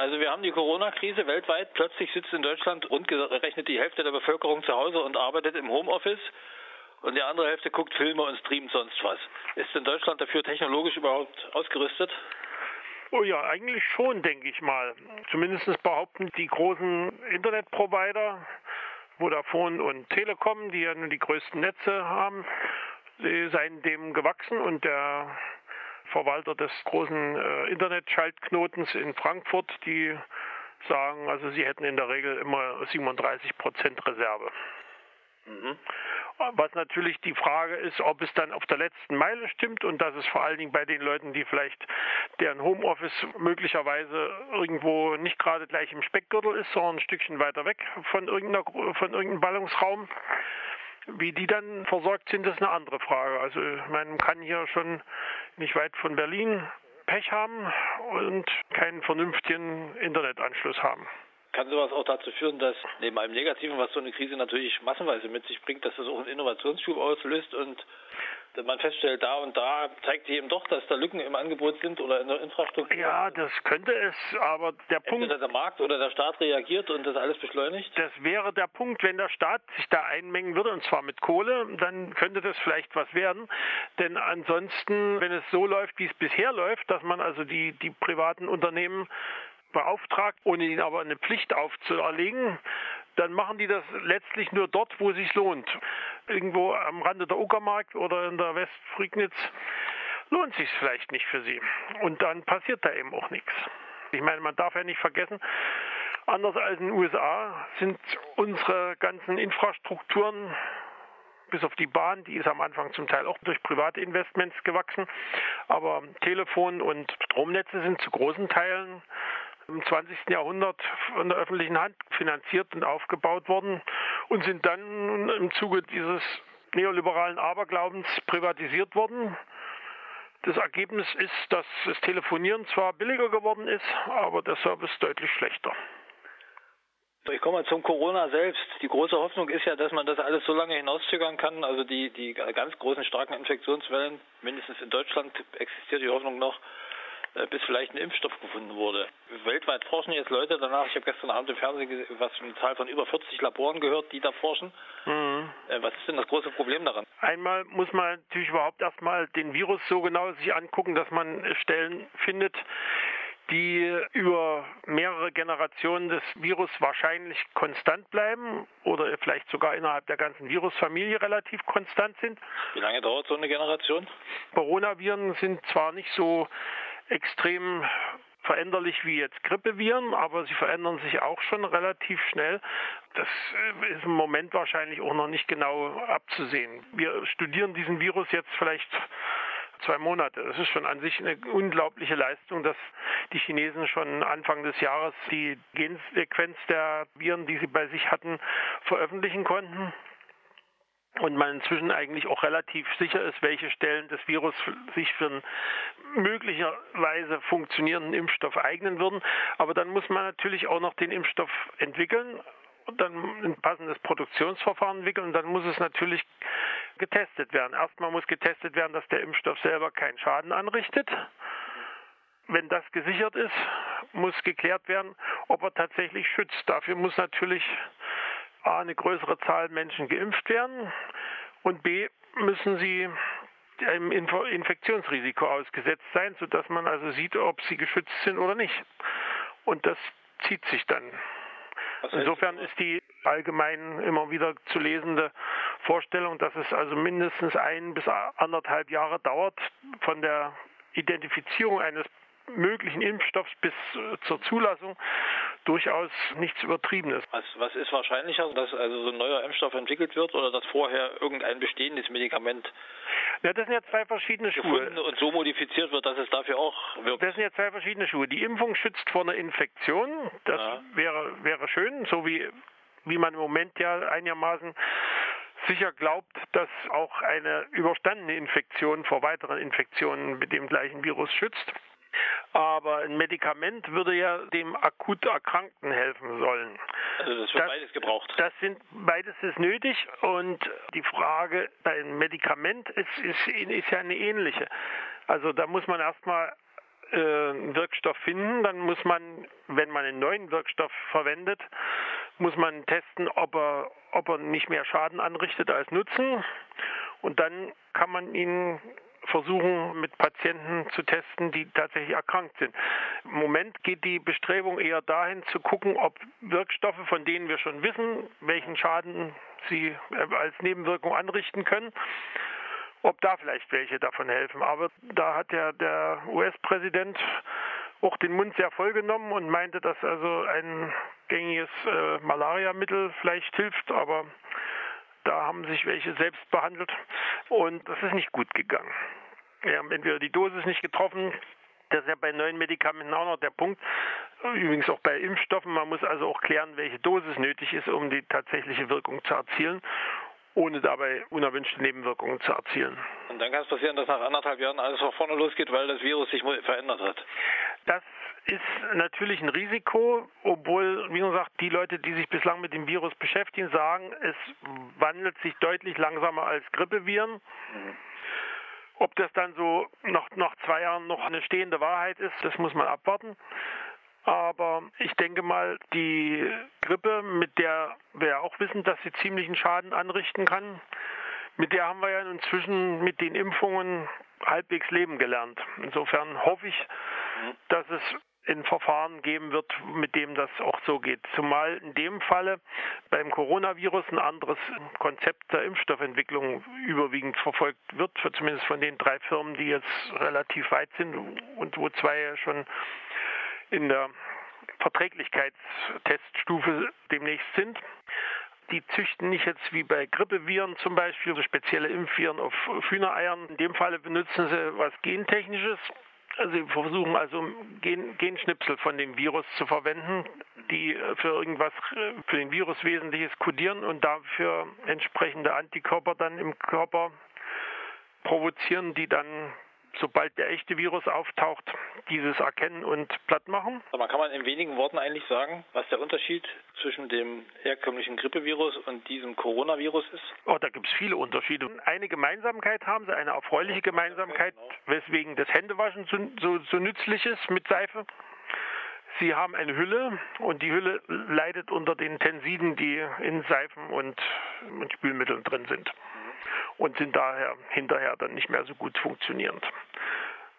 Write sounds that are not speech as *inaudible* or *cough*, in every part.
Also wir haben die Corona-Krise weltweit. Plötzlich sitzt in Deutschland rund gerechnet die Hälfte der Bevölkerung zu Hause und arbeitet im Homeoffice. Und die andere Hälfte guckt Filme und streamt sonst was. Ist in Deutschland dafür technologisch überhaupt ausgerüstet? Oh ja, eigentlich schon, denke ich mal. Zumindest behaupten die großen Internetprovider, Vodafone und Telekom, die ja nun die größten Netze haben, sie seien dem gewachsen und der Verwalter des großen äh, Internetschaltknotens in Frankfurt, die sagen, also sie hätten in der Regel immer 37 Prozent Reserve. Mhm. Was natürlich die Frage ist, ob es dann auf der letzten Meile stimmt und dass es vor allen Dingen bei den Leuten, die vielleicht deren Homeoffice möglicherweise irgendwo nicht gerade gleich im Speckgürtel ist, sondern ein Stückchen weiter weg von, irgendeiner, von irgendeinem Ballungsraum, wie die dann versorgt sind, ist eine andere Frage. Also man kann hier schon nicht weit von Berlin Pech haben und keinen vernünftigen Internetanschluss haben kann sowas auch dazu führen, dass neben einem Negativen, was so eine Krise natürlich massenweise mit sich bringt, dass das auch einen Innovationsschub auslöst und man feststellt, da und da zeigt sich eben doch, dass da Lücken im Angebot sind oder in der Infrastruktur. Ja, das könnte es, aber der Entweder Punkt. der Markt oder der Staat reagiert und das alles beschleunigt? Das wäre der Punkt, wenn der Staat sich da einmengen würde, und zwar mit Kohle, dann könnte das vielleicht was werden. Denn ansonsten, wenn es so läuft, wie es bisher läuft, dass man also die, die privaten Unternehmen beauftragt, ohne ihnen aber eine Pflicht aufzuerlegen, dann machen die das letztlich nur dort, wo es sich lohnt. Irgendwo am Rande der Uckermark oder in der Westfrignitz lohnt sich vielleicht nicht für sie. Und dann passiert da eben auch nichts. Ich meine, man darf ja nicht vergessen, anders als in den USA sind unsere ganzen Infrastrukturen bis auf die Bahn, die ist am Anfang zum Teil auch durch private Investments gewachsen, aber Telefon und Stromnetze sind zu großen Teilen im 20. Jahrhundert von der öffentlichen Hand finanziert und aufgebaut worden und sind dann im Zuge dieses neoliberalen Aberglaubens privatisiert worden. Das Ergebnis ist, dass das Telefonieren zwar billiger geworden ist, aber der Service deutlich schlechter. Ich komme mal zum Corona selbst. Die große Hoffnung ist ja, dass man das alles so lange hinauszögern kann. Also die, die ganz großen, starken Infektionswellen, mindestens in Deutschland existiert die Hoffnung noch, bis vielleicht ein Impfstoff gefunden wurde. Weltweit forschen jetzt Leute danach. Ich habe gestern Abend im Fernsehen was eine Zahl von über 40 Laboren gehört, die da forschen. Mhm. Äh, was ist denn das große Problem daran? Einmal muss man natürlich überhaupt erstmal den Virus so genau sich angucken, dass man Stellen findet, die über mehrere Generationen des Virus wahrscheinlich konstant bleiben oder vielleicht sogar innerhalb der ganzen Virusfamilie relativ konstant sind. Wie lange dauert so eine Generation? Coronaviren sind zwar nicht so extrem veränderlich wie jetzt Grippeviren, aber sie verändern sich auch schon relativ schnell. Das äh, ist im Moment wahrscheinlich auch noch nicht genau abzusehen. Wir studieren diesen Virus jetzt vielleicht zwei Monate. Das ist schon an sich eine unglaubliche Leistung, dass die Chinesen schon Anfang des Jahres die Gensequenz der Viren, die sie bei sich hatten, veröffentlichen konnten und man inzwischen eigentlich auch relativ sicher ist, welche Stellen des Virus sich für einen möglicherweise funktionierenden Impfstoff eignen würden. Aber dann muss man natürlich auch noch den Impfstoff entwickeln und dann ein passendes Produktionsverfahren entwickeln. Und dann muss es natürlich getestet werden. Erstmal muss getestet werden, dass der Impfstoff selber keinen Schaden anrichtet. Wenn das gesichert ist, muss geklärt werden, ob er tatsächlich schützt. Dafür muss natürlich A, eine größere Zahl Menschen geimpft werden und B, müssen sie einem Infektionsrisiko ausgesetzt sein, sodass man also sieht, ob sie geschützt sind oder nicht. Und das zieht sich dann. Insofern ist die allgemein immer wieder zu lesende Vorstellung, dass es also mindestens ein bis anderthalb Jahre dauert von der Identifizierung eines möglichen Impfstoffs bis zur Zulassung durchaus nichts Übertriebenes. Was, was ist wahrscheinlicher, dass also so ein neuer Impfstoff entwickelt wird oder dass vorher irgendein bestehendes Medikament ja, das sind ja zwei verschiedene Schuhe. Und so modifiziert wird, dass es dafür auch wirkt. Das sind ja zwei verschiedene Schuhe. Die Impfung schützt vor einer Infektion. Das ja. wäre, wäre schön, so wie, wie man im Moment ja einigermaßen sicher glaubt, dass auch eine überstandene Infektion vor weiteren Infektionen mit dem gleichen Virus schützt. Aber ein Medikament würde ja dem akut Erkrankten helfen sollen. Also das wird das, beides gebraucht. Das sind beides ist nötig und die Frage beim Medikament ist, ist, ist ja eine ähnliche. Also da muss man erstmal äh, einen Wirkstoff finden, dann muss man, wenn man einen neuen Wirkstoff verwendet, muss man testen, ob er, ob er nicht mehr Schaden anrichtet als Nutzen. Und dann kann man ihn versuchen, mit Patienten zu testen, die tatsächlich erkrankt sind. Im Moment geht die Bestrebung eher dahin zu gucken, ob Wirkstoffe, von denen wir schon wissen, welchen Schaden sie äh, als Nebenwirkung anrichten können, ob da vielleicht welche davon helfen. Aber da hat ja der US-Präsident auch den Mund sehr voll genommen und meinte, dass also ein gängiges äh, Malariamittel vielleicht hilft, aber da haben sich welche selbst behandelt und das ist nicht gut gegangen. Wir haben entweder die Dosis nicht getroffen, das ist ja bei neuen Medikamenten auch noch der Punkt. Übrigens auch bei Impfstoffen. Man muss also auch klären, welche Dosis nötig ist, um die tatsächliche Wirkung zu erzielen, ohne dabei unerwünschte Nebenwirkungen zu erzielen. Und dann kann es passieren, dass nach anderthalb Jahren alles von vorne losgeht, weil das Virus sich verändert hat. Das ist natürlich ein Risiko, obwohl, wie gesagt, die Leute, die sich bislang mit dem Virus beschäftigen, sagen, es wandelt sich deutlich langsamer als Grippeviren. Mhm. Ob das dann so nach, nach zwei Jahren noch eine stehende Wahrheit ist, das muss man abwarten. Aber ich denke mal, die Grippe, mit der wir ja auch wissen, dass sie ziemlichen Schaden anrichten kann, mit der haben wir ja inzwischen mit den Impfungen halbwegs leben gelernt. Insofern hoffe ich, dass es ein Verfahren geben wird, mit dem das auch so geht. Zumal in dem Falle beim Coronavirus ein anderes Konzept der Impfstoffentwicklung überwiegend verfolgt wird, zumindest von den drei Firmen, die jetzt relativ weit sind und wo zwei schon in der Verträglichkeitsteststufe demnächst sind. Die züchten nicht jetzt wie bei Grippeviren zum Beispiel, so spezielle Impfviren auf Hühnereiern. In dem Falle benutzen sie was Gentechnisches Sie versuchen also Gen Genschnipsel von dem Virus zu verwenden, die für irgendwas für den Virus Wesentliches kodieren und dafür entsprechende Antikörper dann im Körper provozieren, die dann sobald der echte Virus auftaucht, dieses erkennen und platt machen. Aber kann man in wenigen Worten eigentlich sagen, was der Unterschied zwischen dem herkömmlichen Grippevirus und diesem Coronavirus ist? Oh, da gibt es viele Unterschiede. Eine Gemeinsamkeit haben sie, eine erfreuliche Gemeinsamkeit, genau. weswegen das Händewaschen so, so, so nützlich ist mit Seife. Sie haben eine Hülle und die Hülle leidet unter den Tensiden, die in Seifen und, und Spülmitteln drin sind und sind daher hinterher dann nicht mehr so gut funktionierend.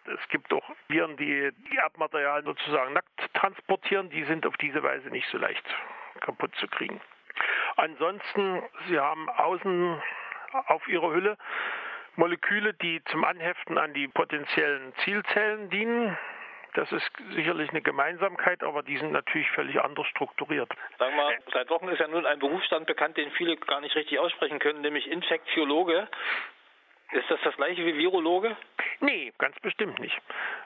Es gibt auch Viren, die Erbmaterial sozusagen nackt transportieren, die sind auf diese Weise nicht so leicht kaputt zu kriegen. Ansonsten, sie haben außen auf ihrer Hülle Moleküle, die zum Anheften an die potenziellen Zielzellen dienen. Das ist sicherlich eine Gemeinsamkeit, aber die sind natürlich völlig anders strukturiert. Sagen wir, seit Wochen ist ja nun ein Berufsstand bekannt, den viele gar nicht richtig aussprechen können, nämlich Infektiologe. Ist das das gleiche wie Virologe? Nee, ganz bestimmt nicht.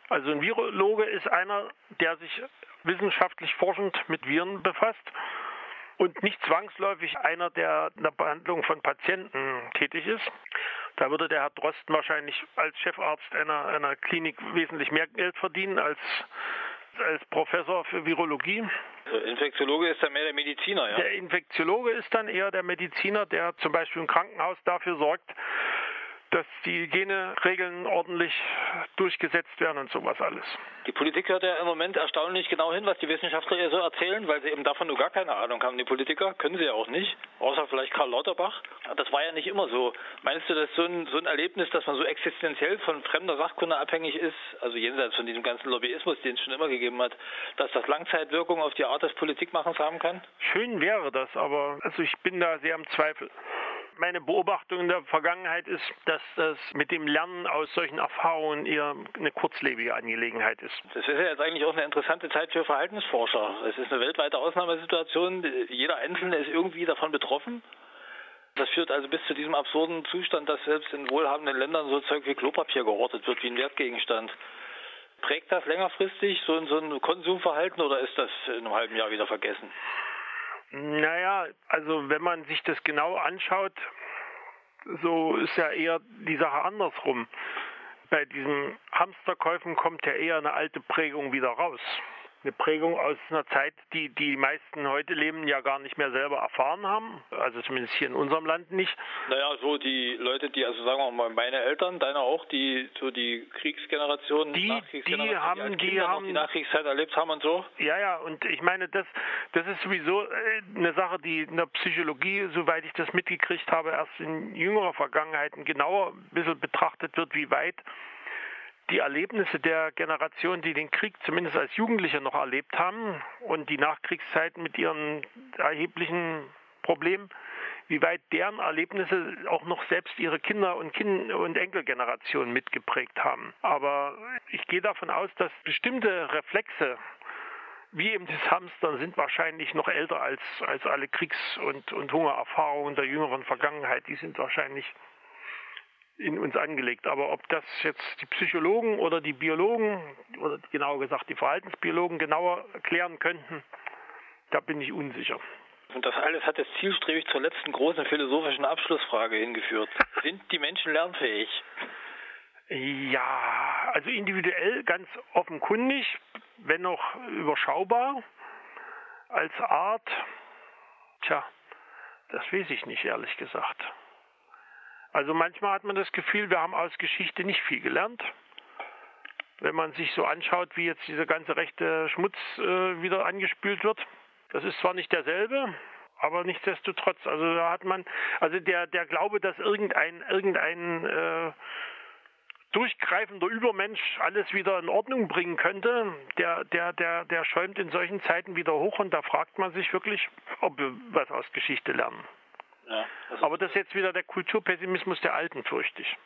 Also ein Virologe ist einer, der sich wissenschaftlich forschend mit Viren befasst und nicht zwangsläufig einer, der in der Behandlung von Patienten tätig ist. Da würde der Herr Drosten wahrscheinlich als Chefarzt einer, einer Klinik wesentlich mehr Geld verdienen als als Professor für Virologie. Also Infektiologe ist dann mehr der Mediziner, ja? Der Infektiologe ist dann eher der Mediziner, der zum Beispiel im Krankenhaus dafür sorgt, dass die Hygieneregeln ordentlich durchgesetzt werden und sowas alles. Die Politik hört ja im Moment erstaunlich genau hin, was die Wissenschaftler ihr so erzählen, weil sie eben davon nur gar keine Ahnung haben. Die Politiker können sie ja auch nicht, außer vielleicht Karl Lauterbach. Das war ja nicht immer so. Meinst du, dass so ein, so ein Erlebnis, dass man so existenziell von fremder Sachkunde abhängig ist, also jenseits von diesem ganzen Lobbyismus, den es schon immer gegeben hat, dass das Langzeitwirkung auf die Art des Politikmachens haben kann? Schön wäre das, aber also ich bin da sehr im Zweifel meine Beobachtung in der Vergangenheit ist, dass das mit dem Lernen aus solchen Erfahrungen eher eine kurzlebige Angelegenheit ist. Das ist ja jetzt eigentlich auch eine interessante Zeit für Verhaltensforscher. Es ist eine weltweite Ausnahmesituation. Jeder Einzelne ist irgendwie davon betroffen. Das führt also bis zu diesem absurden Zustand, dass selbst in wohlhabenden Ländern so Zeug wie Klopapier gehortet wird, wie ein Wertgegenstand. Prägt das längerfristig so, so ein Konsumverhalten oder ist das in einem halben Jahr wieder vergessen? Naja, also wenn man sich das genau anschaut, so ist ja eher die Sache andersrum. Bei diesen Hamsterkäufen kommt ja eher eine alte Prägung wieder raus. Eine Prägung aus einer Zeit, die die meisten heute leben, ja gar nicht mehr selber erfahren haben. Also zumindest hier in unserem Land nicht. Naja, so die Leute, die, also sagen wir mal, meine Eltern, deine auch, die so die Kriegsgeneration, die, die haben, die, die haben die Nachkriegszeit erlebt haben und so. Ja, ja, und ich meine, das, das ist sowieso äh, eine Sache, die in der Psychologie, soweit ich das mitgekriegt habe, erst in jüngerer Vergangenheit genauer ein bisschen betrachtet wird, wie weit die Erlebnisse der Generation, die den Krieg zumindest als Jugendliche noch erlebt haben und die Nachkriegszeit mit ihren erheblichen Problemen, wie weit deren Erlebnisse auch noch selbst ihre Kinder und Kind und Enkelgenerationen mitgeprägt haben. Aber ich gehe davon aus, dass bestimmte Reflexe wie eben das Hamstern sind wahrscheinlich noch älter als, als alle Kriegs- und, und Hungererfahrungen der jüngeren Vergangenheit. Die sind wahrscheinlich in uns angelegt. Aber ob das jetzt die Psychologen oder die Biologen oder genauer gesagt die Verhaltensbiologen genauer erklären könnten, da bin ich unsicher. Und das alles hat jetzt zielstrebig zur letzten großen philosophischen Abschlussfrage hingeführt. *laughs* Sind die Menschen lernfähig? Ja, also individuell ganz offenkundig, wenn auch überschaubar. Als Art, tja, das weiß ich nicht, ehrlich gesagt. Also manchmal hat man das Gefühl, wir haben aus Geschichte nicht viel gelernt. Wenn man sich so anschaut, wie jetzt dieser ganze rechte Schmutz äh, wieder angespült wird. Das ist zwar nicht derselbe, aber nichtsdestotrotz, also da hat man, also der, der Glaube, dass irgendein, irgendein äh, durchgreifender Übermensch alles wieder in Ordnung bringen könnte, der, der, der, der schäumt in solchen Zeiten wieder hoch und da fragt man sich wirklich, ob wir was aus Geschichte lernen. Ja, Aber das ist jetzt wieder der Kulturpessimismus der Alten, fürchte ich.